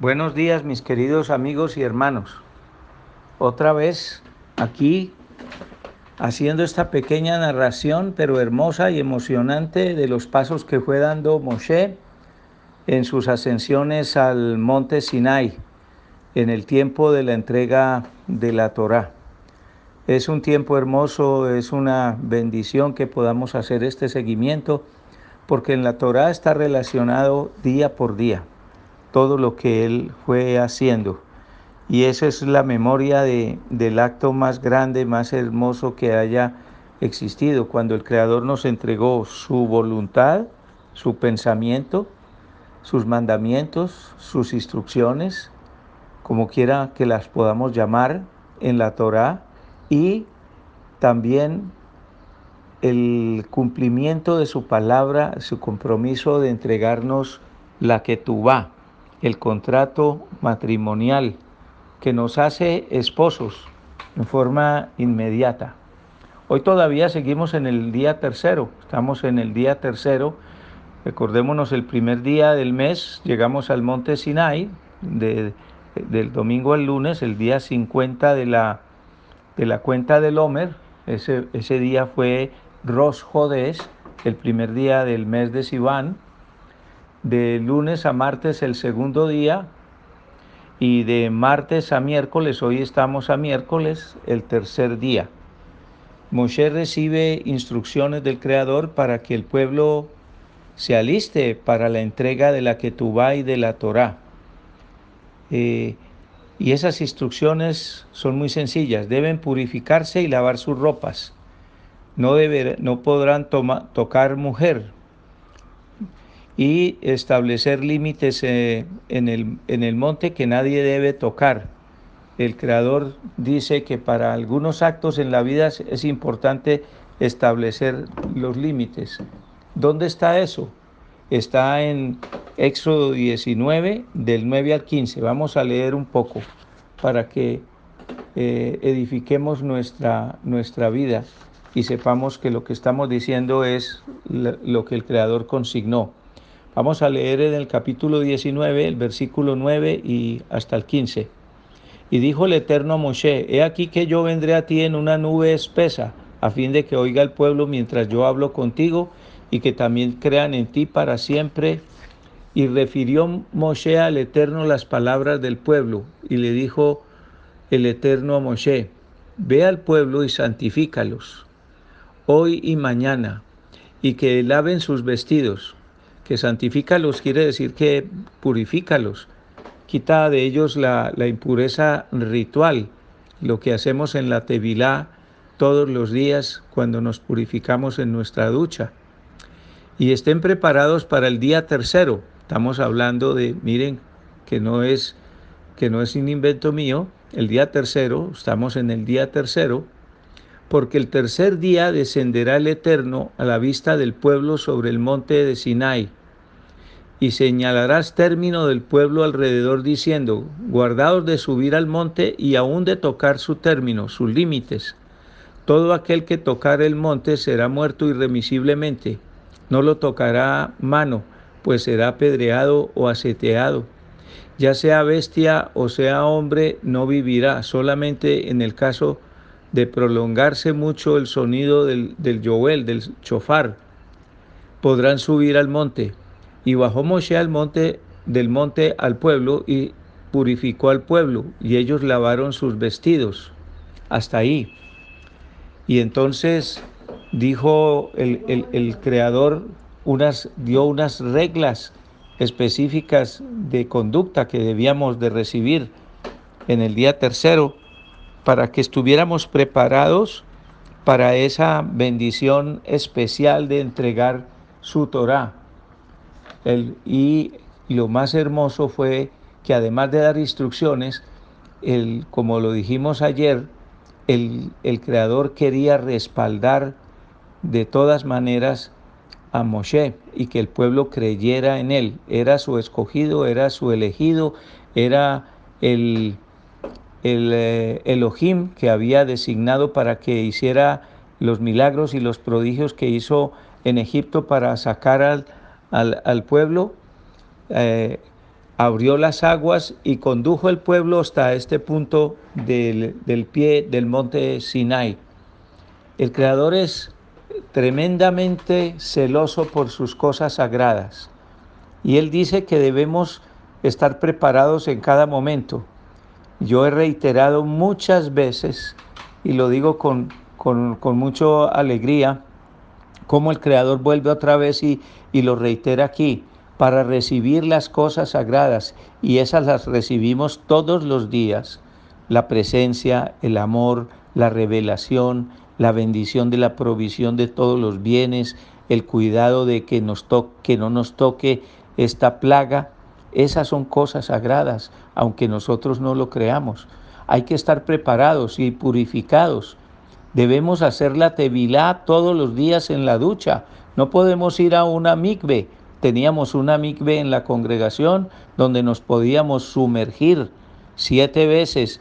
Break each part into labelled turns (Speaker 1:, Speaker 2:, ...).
Speaker 1: Buenos días mis queridos amigos y hermanos. Otra vez aquí haciendo esta pequeña narración, pero hermosa y emocionante de los pasos que fue dando Moshe en sus ascensiones al monte Sinai en el tiempo de la entrega de la Torá. Es un tiempo hermoso, es una bendición que podamos hacer este seguimiento, porque en la Torá está relacionado día por día todo lo que él fue haciendo. Y esa es la memoria de, del acto más grande, más hermoso que haya existido, cuando el Creador nos entregó su voluntad, su pensamiento, sus mandamientos, sus instrucciones, como quiera que las podamos llamar en la Torá, y también el cumplimiento de su palabra, su compromiso de entregarnos la que tú va el contrato matrimonial que nos hace esposos en forma inmediata. Hoy todavía seguimos en el día tercero, estamos en el día tercero, recordémonos el primer día del mes, llegamos al monte Sinai, del domingo al lunes, el día 50 de la, de la cuenta del Homer, ese, ese día fue Rosh Jodes, el primer día del mes de Sivan, de lunes a martes el segundo día y de martes a miércoles, hoy estamos a miércoles, el tercer día. Moshe recibe instrucciones del Creador para que el pueblo se aliste para la entrega de la Ketubá y de la Torá. Eh, y esas instrucciones son muy sencillas. Deben purificarse y lavar sus ropas. No, no podrán tocar mujer, y establecer límites eh, en, el, en el monte que nadie debe tocar. El Creador dice que para algunos actos en la vida es importante establecer los límites. ¿Dónde está eso? Está en Éxodo 19, del 9 al 15. Vamos a leer un poco para que eh, edifiquemos nuestra, nuestra vida y sepamos que lo que estamos diciendo es lo que el Creador consignó. Vamos a leer en el capítulo 19, el versículo 9 y hasta el 15. Y dijo el Eterno a Moshe, he aquí que yo vendré a ti en una nube espesa, a fin de que oiga el pueblo mientras yo hablo contigo y que también crean en ti para siempre. Y refirió Moshe al Eterno las palabras del pueblo, y le dijo el Eterno a Moshe, ve al pueblo y santifícalos, hoy y mañana, y que laven sus vestidos que santifícalos quiere decir que purifícalos, quita de ellos la, impureza ritual, lo que hacemos en la Tevilá todos los días cuando nos purificamos en nuestra ducha. Y estén preparados para el día tercero. Estamos hablando de, miren, que no es que no es un invento mío, el día tercero, estamos en el día tercero, porque el tercer día descenderá el Eterno a la vista del pueblo sobre el monte de Sinai y señalarás término del pueblo alrededor diciendo, guardaos de subir al monte y aún de tocar su término, sus límites. Todo aquel que tocar el monte será muerto irremisiblemente, no lo tocará mano, pues será apedreado o aseteado. Ya sea bestia o sea hombre, no vivirá, solamente en el caso de prolongarse mucho el sonido del, del del chofar, podrán subir al monte y bajó Moshe al monte del monte al pueblo y purificó al pueblo, y ellos lavaron sus vestidos. Hasta ahí. Y entonces dijo el, el creador, unas, dio unas reglas específicas de conducta que debíamos de recibir en el día tercero para que estuviéramos preparados para esa bendición especial de entregar su Torah y lo más hermoso fue que además de dar instrucciones, el, como lo dijimos ayer, el, el Creador quería respaldar de todas maneras a Moshe y que el pueblo creyera en él. Era su escogido, era su elegido, era el, el eh, Elohim que había designado para que hiciera los milagros y los prodigios que hizo en Egipto para sacar al, al, pueblo, eh, abrió las aguas y condujo el pueblo hasta este punto del, del pie del monte Sinai. El Creador es tremendamente celoso por sus cosas sagradas y Él dice que debemos estar preparados en cada momento. Yo he reiterado muchas veces, y lo digo con, con, con mucha alegría, cómo el Creador vuelve otra vez y, y lo reitera aquí para recibir las cosas sagradas y esas las recibimos todos los días. La presencia, el amor, la revelación, la bendición de la provisión de todos los bienes, el cuidado de que, nos que no nos toque esta plaga, esas son cosas sagradas, aunque nosotros no lo creamos. Hay que estar preparados y purificados. Debemos hacer la tevilá todos los días en la ducha. No podemos ir a una mikve teníamos una mikve en la congregación donde nos podíamos sumergir siete veces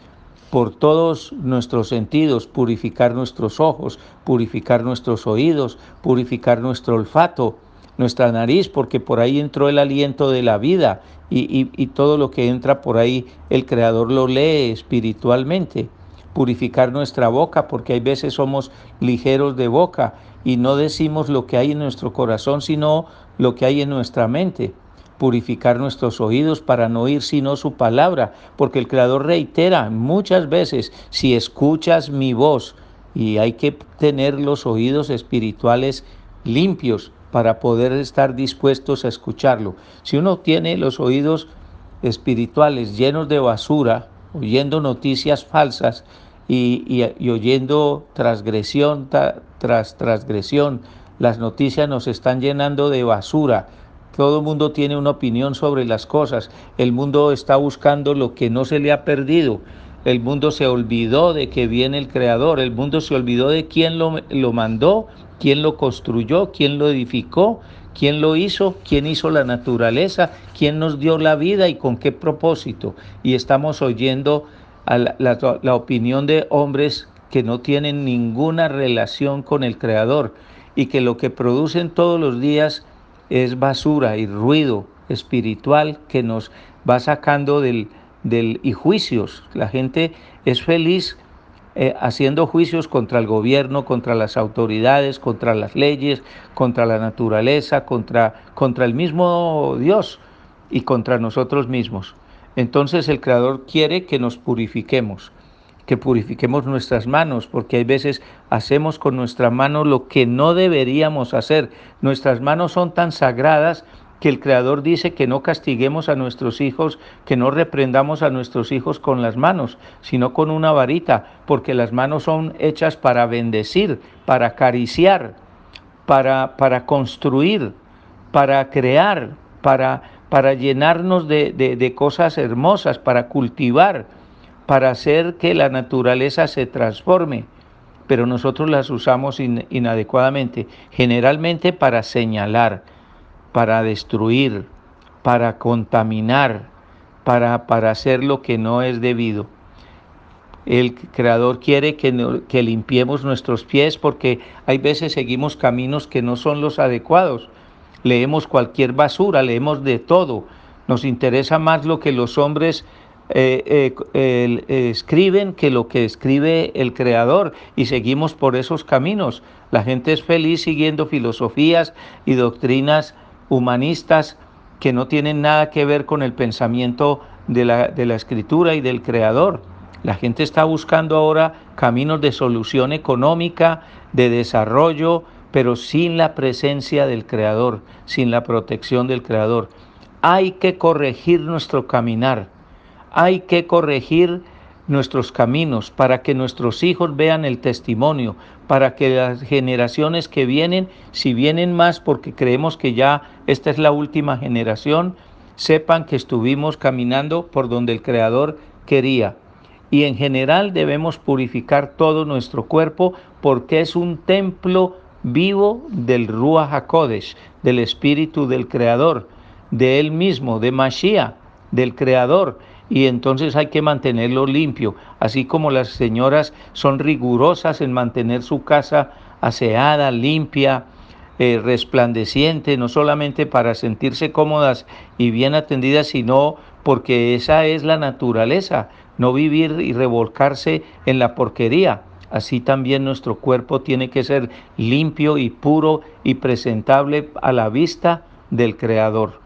Speaker 1: por todos nuestros sentidos, purificar nuestros ojos, purificar nuestros oídos, purificar nuestro olfato, nuestra nariz, porque por ahí entró el aliento de la vida y, y todo lo que entra por ahí el Creador lo lee espiritualmente purificar nuestra boca, porque hay veces somos ligeros de boca y no decimos lo que hay en nuestro corazón, sino lo que hay en nuestra mente. Purificar nuestros oídos para no oír sino su palabra, porque el Creador reitera muchas veces, si escuchas mi voz, y hay que tener los oídos espirituales limpios para poder estar dispuestos a escucharlo. Si uno tiene los oídos espirituales llenos de basura, oyendo noticias falsas, y, oyendo transgresión tras transgresión. Las noticias nos están llenando de basura. Todo el mundo tiene una opinión sobre las cosas. El mundo está buscando lo que no se le ha perdido. El mundo se olvidó de que viene el Creador. El mundo se olvidó de quién lo, lo mandó, quién lo construyó, quién lo edificó, quién lo hizo, quién hizo la naturaleza, quién nos dio la vida y con qué propósito. Y estamos oyendo la, opinión de hombres que no tienen ninguna relación con el Creador y que lo que producen todos los días es basura y ruido espiritual que nos va sacando del, del y juicios. La gente es feliz eh, haciendo juicios contra el gobierno, contra las autoridades, contra las leyes, contra la naturaleza, contra, contra el mismo Dios y contra nosotros mismos. Entonces el Creador quiere que nos purifiquemos, que purifiquemos nuestras manos, porque hay veces hacemos con nuestra mano lo que no deberíamos hacer. Nuestras manos son tan sagradas que el Creador dice que no castiguemos a nuestros hijos, que no reprendamos a nuestros hijos con las manos, sino con una varita, porque las manos son hechas para bendecir, para acariciar, para, para construir, para crear, para para llenarnos de, cosas hermosas, para cultivar, para hacer que la naturaleza se transforme, pero nosotros las usamos inadecuadamente, generalmente para señalar, para destruir, para contaminar, para, para hacer lo que no es debido. El Creador quiere que, que limpiemos nuestros pies porque hay veces seguimos caminos que no son los adecuados leemos cualquier basura, leemos de todo. Nos interesa más lo que los hombres eh, eh, escriben que lo que escribe el Creador y seguimos por esos caminos. La gente es feliz siguiendo filosofías y doctrinas humanistas que no tienen nada que ver con el pensamiento de la, de la escritura y del Creador. La gente está buscando ahora caminos de solución económica, de desarrollo, pero sin la presencia del Creador, sin la protección del Creador. Hay que corregir nuestro caminar, hay que corregir nuestros caminos para que nuestros hijos vean el testimonio, para que las generaciones que vienen, si vienen más porque creemos que ya esta es la última generación, sepan que estuvimos caminando por donde el Creador quería. Y en general debemos purificar todo nuestro cuerpo porque es un templo vivo del Ruach HaKodesh, del Espíritu del Creador, de Él mismo, de Mashiach, del Creador. Y entonces hay que mantenerlo limpio, así como las señoras son rigurosas en mantener su casa aseada, limpia, eh, resplandeciente, no solamente para sentirse cómodas y bien atendidas, sino porque esa es la naturaleza, no vivir y revolcarse en la porquería. Así también nuestro cuerpo tiene que ser limpio y puro y presentable a la vista del Creador.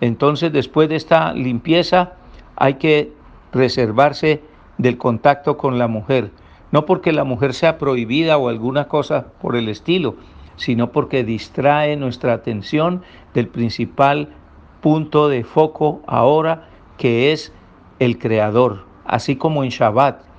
Speaker 1: Entonces, después de esta limpieza, hay que reservarse del contacto con la mujer. No porque la mujer sea prohibida o alguna cosa por el estilo, sino porque distrae nuestra atención del principal punto de foco ahora, que es el Creador, así como en Shabbat.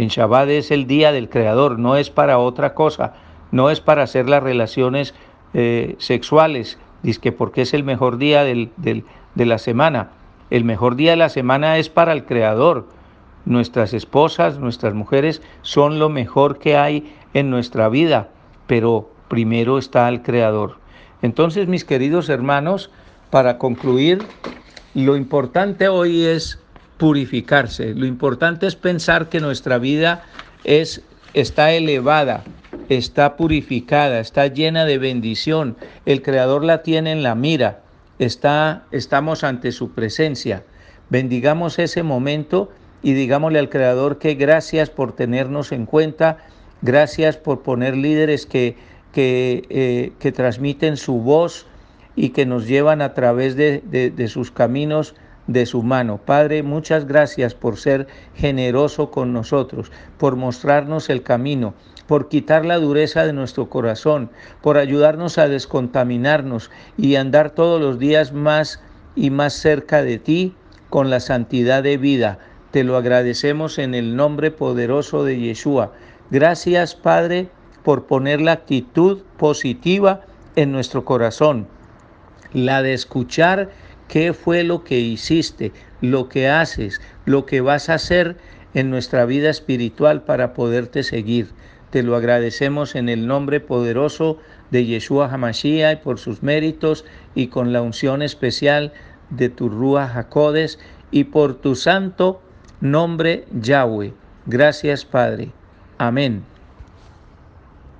Speaker 1: En Shabbat es el día del Creador, no es para otra cosa, no es para hacer las relaciones eh, sexuales, dice porque es el mejor día de la semana. El mejor día de la semana es para el Creador. Nuestras esposas, nuestras mujeres son lo mejor que hay en nuestra vida, pero primero está el Creador. Entonces, mis queridos hermanos, para concluir, lo importante hoy es purificarse. Lo importante es pensar que nuestra vida es está elevada, está purificada, está llena de bendición. El Creador la tiene en la mira. Está estamos ante su presencia. Bendigamos ese momento y digámosle al Creador que gracias por tenernos en cuenta, gracias por poner líderes que que, eh, que transmiten su voz y que nos llevan a través de, de, sus caminos de su mano. Padre, muchas gracias por ser generoso con nosotros, por mostrarnos el camino, por quitar la dureza de nuestro corazón, por ayudarnos a descontaminarnos y andar todos los días más y más cerca de ti con la santidad de vida. Te lo agradecemos en el nombre poderoso de Yeshua. Gracias, Padre por poner la actitud positiva en nuestro corazón, la de escuchar qué fue lo que hiciste, lo que haces, lo que vas a hacer en nuestra vida espiritual para poderte seguir. Te lo agradecemos en el nombre poderoso de Yeshua Hamashiach y por sus méritos y con la unción especial de tu Rúa Jacodes y por tu santo nombre Yahweh. Gracias Padre. Amén.